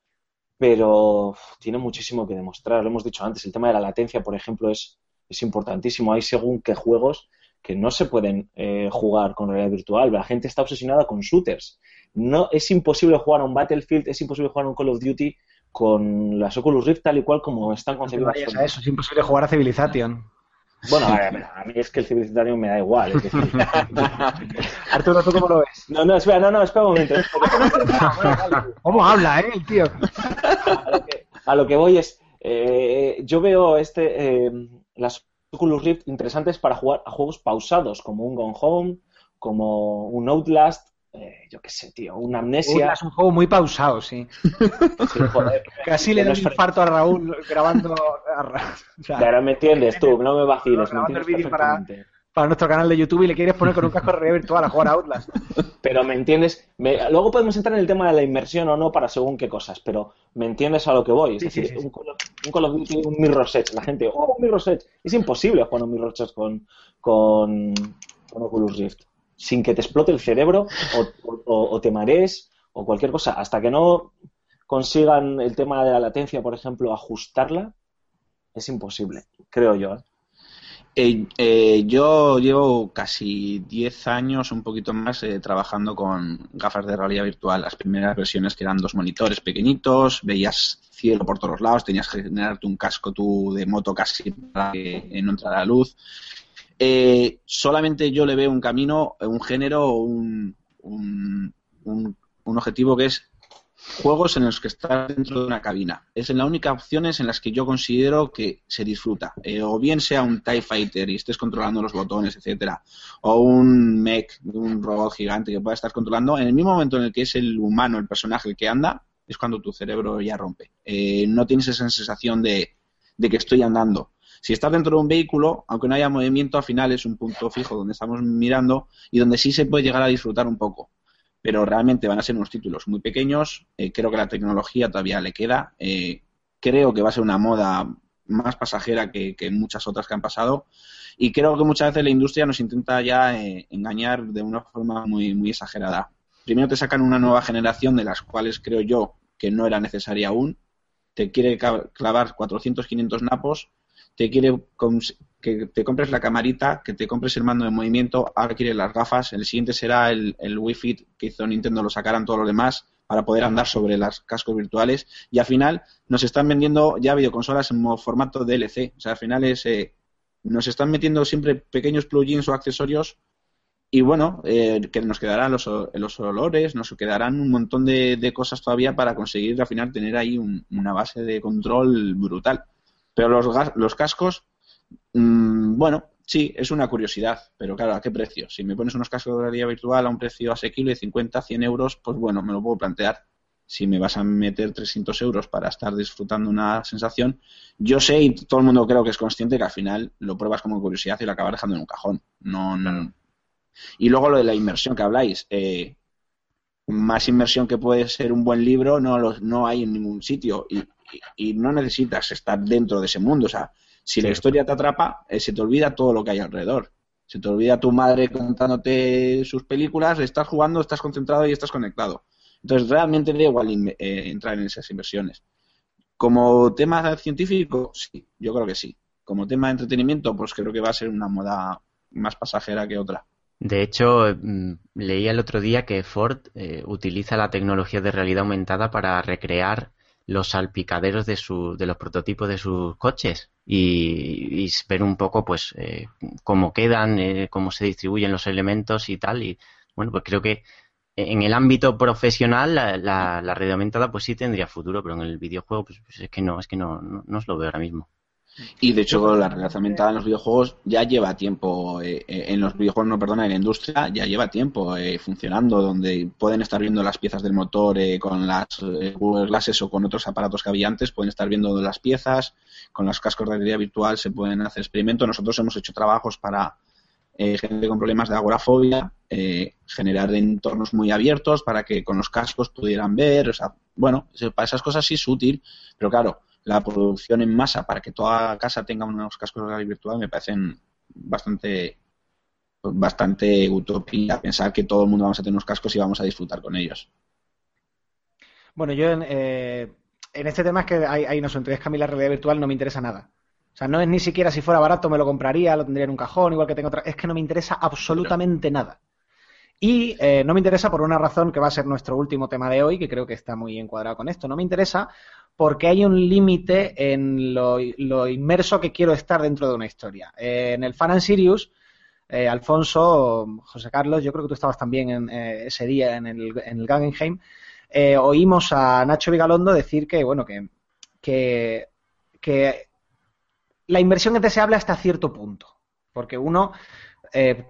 pero tiene muchísimo que demostrar. Lo hemos dicho antes, el tema de la latencia, por ejemplo, es, es importantísimo. Hay según qué juegos que no se pueden eh, jugar con realidad virtual. La gente está obsesionada con shooters. No es imposible jugar a un Battlefield, es imposible jugar a un Call of Duty con las Oculus Rift tal y cual como están concebidas. No eso, es imposible jugar a Civilization. Bueno, a, mí es que el Civilization me da igual. Arturo, ¿tú cómo lo ves? No, no, espera, no, no, espera un momento. ¿Cómo habla, eh, el tío? A lo que, voy es, eh, yo veo este, eh, las Oculus Rift interesantes para jugar a juegos pausados, como un Gone Home, como un Outlast, eh, yo qué sé, tío, una Amnesia. Es un juego muy pausado, sí. Casi le da un infarto a Raúl grabando. Pero me entiendes tú, no me vaciles, me entiendes perfectamente para nuestro canal de YouTube y le quieres poner con un casco de realidad virtual a jugar a Outlast. Pero me entiendes, luego podemos entrar en el tema de la inmersión o no para según qué cosas, pero me entiendes a lo que voy. Es decir, Un, Call of Duty, un Mirror Edge, la gente, oh, un Mirror Edge. Es imposible jugar un Mirror Edge con, con, Oculus Rift sin que te explote el cerebro o, te marees o cualquier cosa. Hasta que no consigan el tema de la latencia, por ejemplo, ajustarla, es imposible, creo yo. ¿eh? Eh, eh, yo llevo casi 10 años, un poquito más, eh, trabajando con gafas de realidad virtual. Las primeras versiones que eran dos monitores pequeñitos, veías cielo por todos lados, tenías que generarte un casco tú de moto casi para que no entrara la luz. solamente yo le veo un camino, un género, un, un, un objetivo que es juegos en los que estás dentro de una cabina. Es la única opciones en las que yo considero que se disfruta. Eh, o bien sea un TIE Fighter y estés controlando los botones, etcétera, o un mech, un robot gigante que pueda estar controlando, en el mismo momento en el que es el humano, el personaje el que anda, es cuando tu cerebro ya rompe. Eh, no tienes esa sensación de, de que estoy andando. Si estás dentro de un vehículo, aunque no haya movimiento, al final es un punto fijo donde estamos mirando y donde sí se puede llegar a disfrutar un poco pero realmente van a ser unos títulos muy pequeños. Eh, creo que la tecnología todavía le queda. Eh, creo que va a ser una moda más pasajera que, muchas otras que han pasado. Y creo que muchas veces la industria nos intenta ya eh, engañar de una forma muy, muy exagerada. Primero te sacan una nueva generación de las cuales creo yo que no era necesaria aún. Te quiere clavar 400, 500 napos te quiere que te compres la camarita, que te compres el mando de movimiento, ahora las gafas, el siguiente será el, el Wii que hizo Nintendo, lo sacarán todos los demás para poder andar sobre las cascos virtuales y al final nos están vendiendo ya videoconsolas en formato DLC, o sea, al final es, eh, nos están metiendo siempre pequeños plugins o accesorios y bueno, eh, que nos quedarán los, los, olores, nos quedarán un montón de, cosas todavía para conseguir al final tener ahí una base de control brutal. Pero los, los cascos, mmm, bueno, sí, es una curiosidad, pero claro, ¿a qué precio? Si me pones unos cascos de realidad virtual a un precio asequible de 50, 100 euros, pues bueno, me lo puedo plantear. Si me vas a meter 300 euros para estar disfrutando una sensación, yo sé y todo el mundo creo que es consciente que al final lo pruebas como curiosidad y lo acabas dejando en un cajón. No, no. Y luego lo de la inmersión que habláis, eh, más inmersión que puede ser un buen libro no, no hay en ningún sitio. Y y, no necesitas estar dentro de ese mundo. O sea, si la historia te atrapa, eh, se te olvida todo lo que hay alrededor. Se te olvida tu madre contándote sus películas, estás jugando, estás concentrado y estás conectado. Entonces, realmente da igual eh, entrar en esas inversiones. Como tema científico, sí, yo creo que sí. Como tema de entretenimiento, pues creo que va a ser una moda más pasajera que otra. De hecho, mm, leí el otro día que Ford eh, utiliza la tecnología de realidad aumentada para recrear los salpicaderos de, su, de los prototipos de sus coches y, ver un poco pues eh, cómo quedan, eh, cómo se distribuyen los elementos y tal. Y bueno, pues creo que en el ámbito profesional la, la, la red aumentada pues sí tendría futuro, pero en el videojuego pues, pues es que no, es que no, no, no os lo veo ahora mismo. Y de hecho, la realidad aumentada en los videojuegos ya lleva tiempo, eh, eh, en los videojuegos, no, perdona, en la industria ya lleva tiempo eh, funcionando, donde pueden estar viendo las piezas del motor con las Google Glasses o con otros aparatos que había antes, pueden estar viendo las piezas, con los cascos de realidad virtual se pueden hacer experimentos. Nosotros hemos hecho trabajos para gente con problemas de agorafobia, generar entornos muy abiertos para que con los cascos pudieran ver, o sea, bueno, para esas cosas sí es útil, pero claro, la producción en masa para que toda casa tenga unos cascos de realidad virtual me parecen bastante bastante utopía pensar que todo el mundo vamos a tener unos cascos y vamos a disfrutar con ellos. Bueno, yo en, eh, en este tema es que hay, hay no entonces que a mí la realidad virtual no me interesa nada. O sea, no es ni siquiera si fuera barato me lo compraría, lo tendría en un cajón, igual que tengo otra. Es que no me interesa absolutamente nada. Y eh, no me interesa por una razón que va a ser nuestro último tema de hoy, que creo que está muy encuadrado con esto. No me interesa porque hay un límite en lo, inmerso que quiero estar dentro de una historia. Eh, en el Fan and Sirius, eh, Alfonso, José Carlos, yo creo que tú estabas también en, eh, ese día en el, en el Guggenheim, oímos a Nacho Vigalondo decir que, bueno, que, que, que la inversión es deseable hasta cierto punto. Porque uno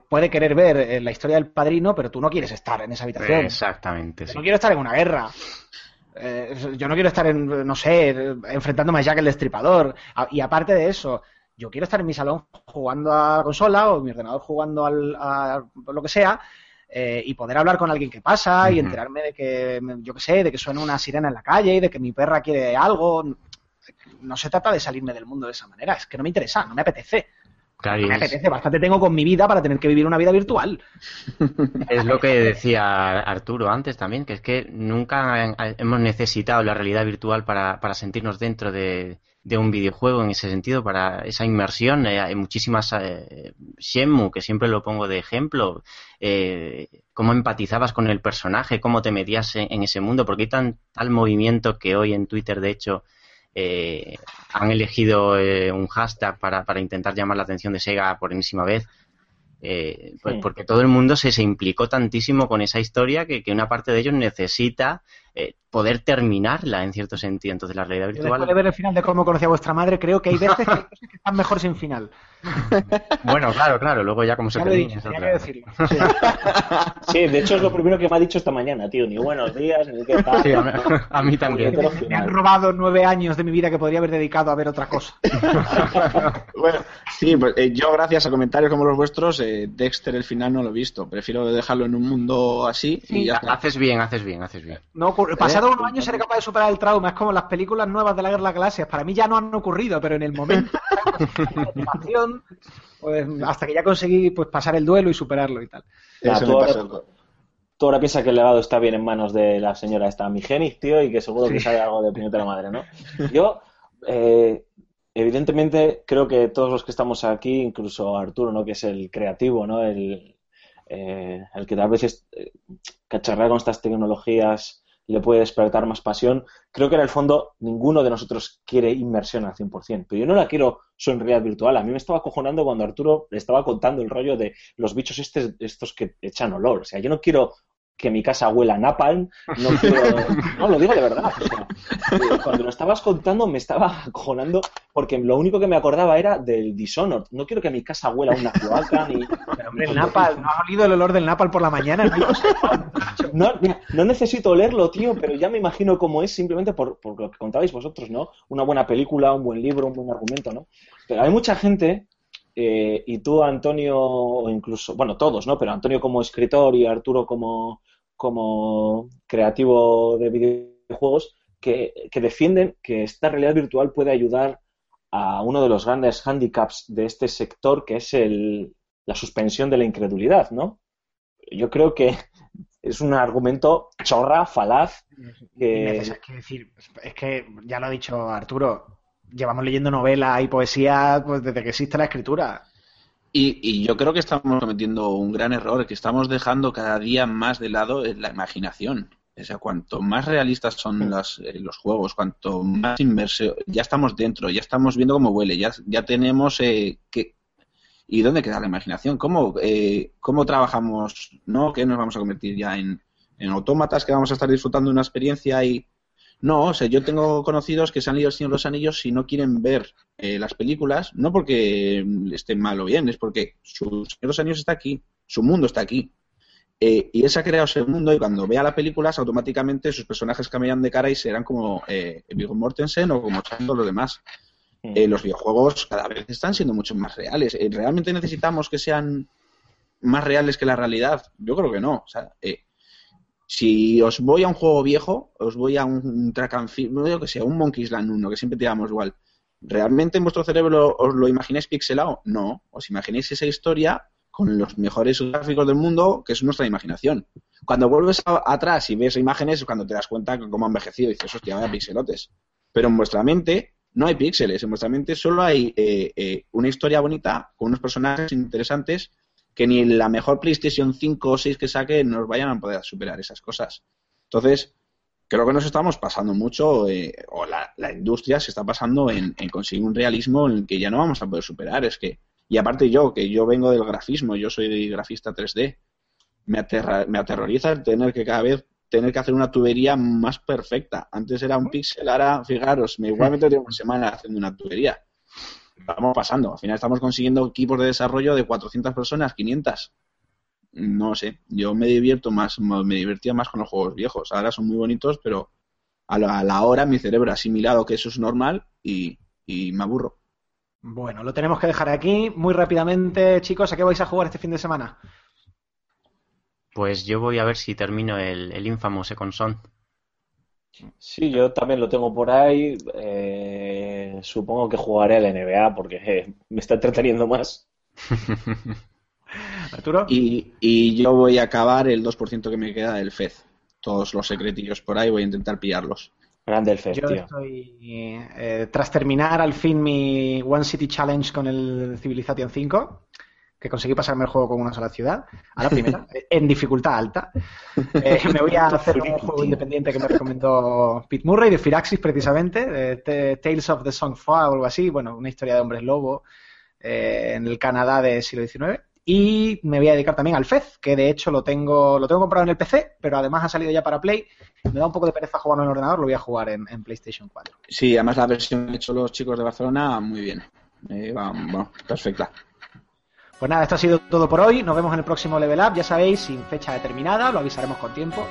puede querer ver la historia del padrino, pero tú no quieres estar en esa habitación. Exactamente. No quiero estar en una guerra. Eh, yo no quiero estar, en, no sé, enfrentándome a Jack el Destripador. Y aparte de eso, yo quiero estar en mi salón jugando a la consola o en mi ordenador jugando al, a lo que sea eh, y poder hablar con alguien que pasa y enterarme de que, yo qué sé, de que suena una sirena en la calle y de que mi perra quiere algo. No se trata de salirme del mundo de esa manera, es que no me interesa, no me apetece. Claro, me apetece, bastante tengo con mi vida para tener que vivir una vida virtual. Es lo que decía Arturo antes también, que es que nunca hemos necesitado la realidad virtual para, para sentirnos dentro de, un videojuego en ese sentido, para esa inmersión. Eh, hay muchísimas. Eh, Shenmue, que siempre lo pongo de ejemplo, eh, cómo empatizabas con el personaje, cómo te metías en, ese mundo, porque hay tan, tal movimiento que hoy en Twitter, de hecho, eh, han elegido eh, un hashtag para, para, intentar llamar la atención de Sega por enésima vez. Eh, pues porque todo el mundo se, se, implicó tantísimo con esa historia que, una parte de ellos necesita eh, poder terminarla en cierto sentido. Entonces la realidad virtual... Después de ver el final de cómo conocía a vuestra madre, creo que hay veces que, que están mejor sin final. bueno, claro, claro, luego ya como se termina. Dicho, tenía que decirlo. Sí. sí. de hecho es lo primero que me ha dicho esta mañana, tío. Ni buenos días, ni qué tal. Sí, a, mí, a mí también. Me han robado nueve años de mi vida que podría haber dedicado a ver otra cosa. bueno, sí, pues, eh, yo gracias a comentarios como los vuestros, eh, Dexter el final no lo he visto. Prefiero dejarlo en un mundo así sí, y ya. Haces bien, haces bien, haces bien. No, pasado unos años seré capaz de superar el trauma. Es como las películas nuevas de la guerra de las galaxias. Para mí ya no han ocurrido, pero en el momento pues, hasta que ya conseguí pues pasar el duelo y superarlo y tal. Eso tú, ahora, tú, ahora, piensas que el legado está bien en manos de la señora esta Migenis, tío, y que seguro sí. que sabe algo de opinión de la madre, ¿no? Yo, eh, evidentemente, creo que todos los que estamos aquí, incluso Arturo, ¿no? Que es el creativo, ¿no? El, eh, el que a veces eh, cacharrea con estas tecnologías le puede despertar más pasión. Creo que en el fondo ninguno de nosotros quiere inmersión al 100%, pero yo no la quiero solo realidad virtual. A mí me estaba acojonando cuando Arturo le estaba contando el rollo de los bichos estos que echan olor. O sea, yo no quiero que mi casa huela a napalm, no quiero... No, lo digo de verdad. O sea, cuando lo estabas contando me estaba acojonando porque lo único que me acordaba era del Dishonored. No quiero que mi casa huela a una cloaca ni... Pero hombre, el napalm, ¿no has olido el olor del napalm por la mañana? No, no, no necesito olerlo, tío, pero ya me imagino cómo es simplemente por, por lo que contabais vosotros, ¿no? Una buena película, un buen libro, un buen argumento, ¿no? Pero hay mucha gente eh, y tú, Antonio, o incluso, bueno, todos, ¿no? Pero Antonio como escritor y Arturo como, como creativo de videojuegos, que, que, defienden que esta realidad virtual puede ayudar a uno de los grandes handicaps de este sector, que es el, la suspensión de la incredulidad, ¿no? Yo creo que es un argumento chorra, falaz. Que... Es, que decir, es que ya lo ha dicho Arturo, llevamos leyendo novela y poesía pues, desde que existe la escritura. Y, y, yo creo que estamos cometiendo un gran error, que estamos dejando cada día más de lado la imaginación. O sea, cuanto más realistas son las, eh, los juegos, cuanto más inmersión, ya estamos dentro, ya estamos viendo cómo huele, ya, ya tenemos eh, que... ¿Y dónde queda la imaginación? ¿Cómo, eh, cómo trabajamos? ¿No? ¿Qué nos vamos a convertir ya en, en autómatas que vamos a estar disfrutando de una experiencia y, no, o sea, yo tengo conocidos que se han leído El Señor de los Anillos y no quieren ver eh, las películas, no porque estén mal o bien, es porque su Señor de los Anillos está aquí, su mundo está aquí. Eh, y él se ha creado ese mundo y cuando vea las películas, automáticamente sus personajes cambian de cara y serán como eh, Viggo Mortensen o como todos los demás. Eh, los videojuegos cada vez están siendo mucho más reales. Eh, ¿Realmente necesitamos que sean más reales que la realidad? Yo creo que no. O sea, eh, si os voy a un juego viejo, os voy a un track and no digo que sea un Monkey Island 1, que siempre tiramos igual. ¿Realmente en vuestro cerebro os lo imagináis pixelado? No. Os imagináis esa historia con los mejores gráficos del mundo, que es nuestra imaginación. Cuando vuelves a, atrás y ves imágenes, es cuando te das cuenta que cómo ha envejecido y dices, hostia, vaya pixelotes. Pero en vuestra mente no hay píxeles, en vuestra mente solo hay eh, eh, una historia bonita con unos personajes interesantes que ni la mejor PlayStation 5 o 6 que saque nos vayan a poder superar esas cosas. Entonces, creo que nos estamos pasando mucho, eh, o la, la, industria se está pasando en, en, conseguir un realismo en el que ya no vamos a poder superar. Es que, y aparte yo, que yo vengo del grafismo, yo soy grafista 3D, me, aterra, me aterroriza el tener que cada vez tener que hacer una tubería más perfecta. Antes era un píxel, ahora, fijaros, me igualmente tengo una semana haciendo una tubería vamos pasando. Al final estamos consiguiendo equipos de desarrollo de 400 personas, 500. No sé, yo me divierto más, me divertía más con los juegos viejos. Ahora son muy bonitos, pero a la, a la hora mi cerebro ha asimilado que eso es normal y, y, me aburro. Bueno, lo tenemos que dejar aquí. Muy rápidamente, chicos, ¿a qué vais a jugar este fin de semana? Pues yo voy a ver si termino el, el infamo Second Son. Sí, yo también lo tengo por ahí. Eh, supongo que jugaré al NBA porque eh, me está entreteniendo más. Arturo. Y, y, yo voy a acabar el 2% que me queda del FED. Todos los secretillos por ahí voy a intentar pillarlos. Grande el FED, yo tío. estoy, eh, tras terminar al fin mi One City Challenge con el Civilization 5, que conseguí pasarme el juego con una sola ciudad, a la primera, en dificultad alta. Eh, me voy a hacer un juego independiente que me recomendó Pete Murray de Firaxis, precisamente, de Tales of the Song o algo así, bueno, una historia de hombres lobo eh, en el Canadá del siglo XIX. Y me voy a dedicar también al Fez, que de hecho lo tengo, lo tengo comprado en el PC, pero además ha salido ya para Play. Me da un poco de pereza jugarlo en el ordenador, lo voy a jugar en, PlayStation 4. Sí, además la versión que han hecho los chicos de Barcelona, muy bien. Eh, bueno, perfecta. Pues nada, esto ha sido todo por hoy. Nos vemos en el próximo Level Up. Ya sabéis, sin fecha determinada, lo avisaremos con tiempo.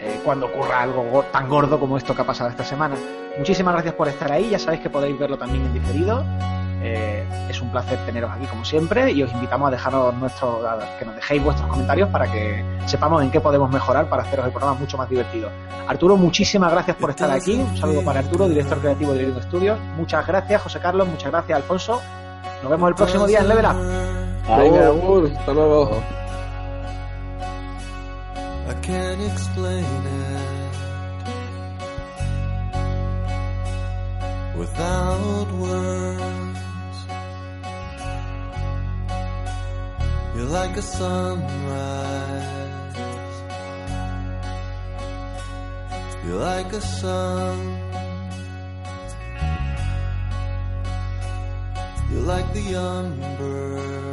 Eh, cuando ocurra algo tan gordo como esto que ha pasado esta semana. Muchísimas gracias por estar ahí. Ya sabéis que podéis verlo también en diferido. Eh, es un placer teneros aquí como siempre y os invitamos a dejaros nuestro, que nos dejéis vuestros comentarios para que sepamos en qué podemos mejorar para haceros el programa mucho más divertido. Arturo, muchísimas gracias por estar aquí. Un saludo para Arturo, director creativo de Living Studios. Muchas gracias, José Carlos. Muchas gracias, Alfonso. Nos vemos el próximo día en Level Up. Venga, amor, hasta luego. I can't explain it without words. You're like a sunrise. You're like a sun. You're like the young bird.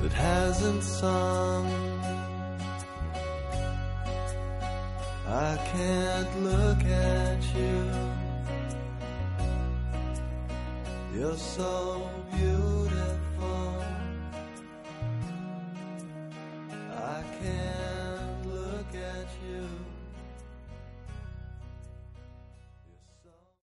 that hasn't sung. I can't look at you. You're so beautiful. I can't.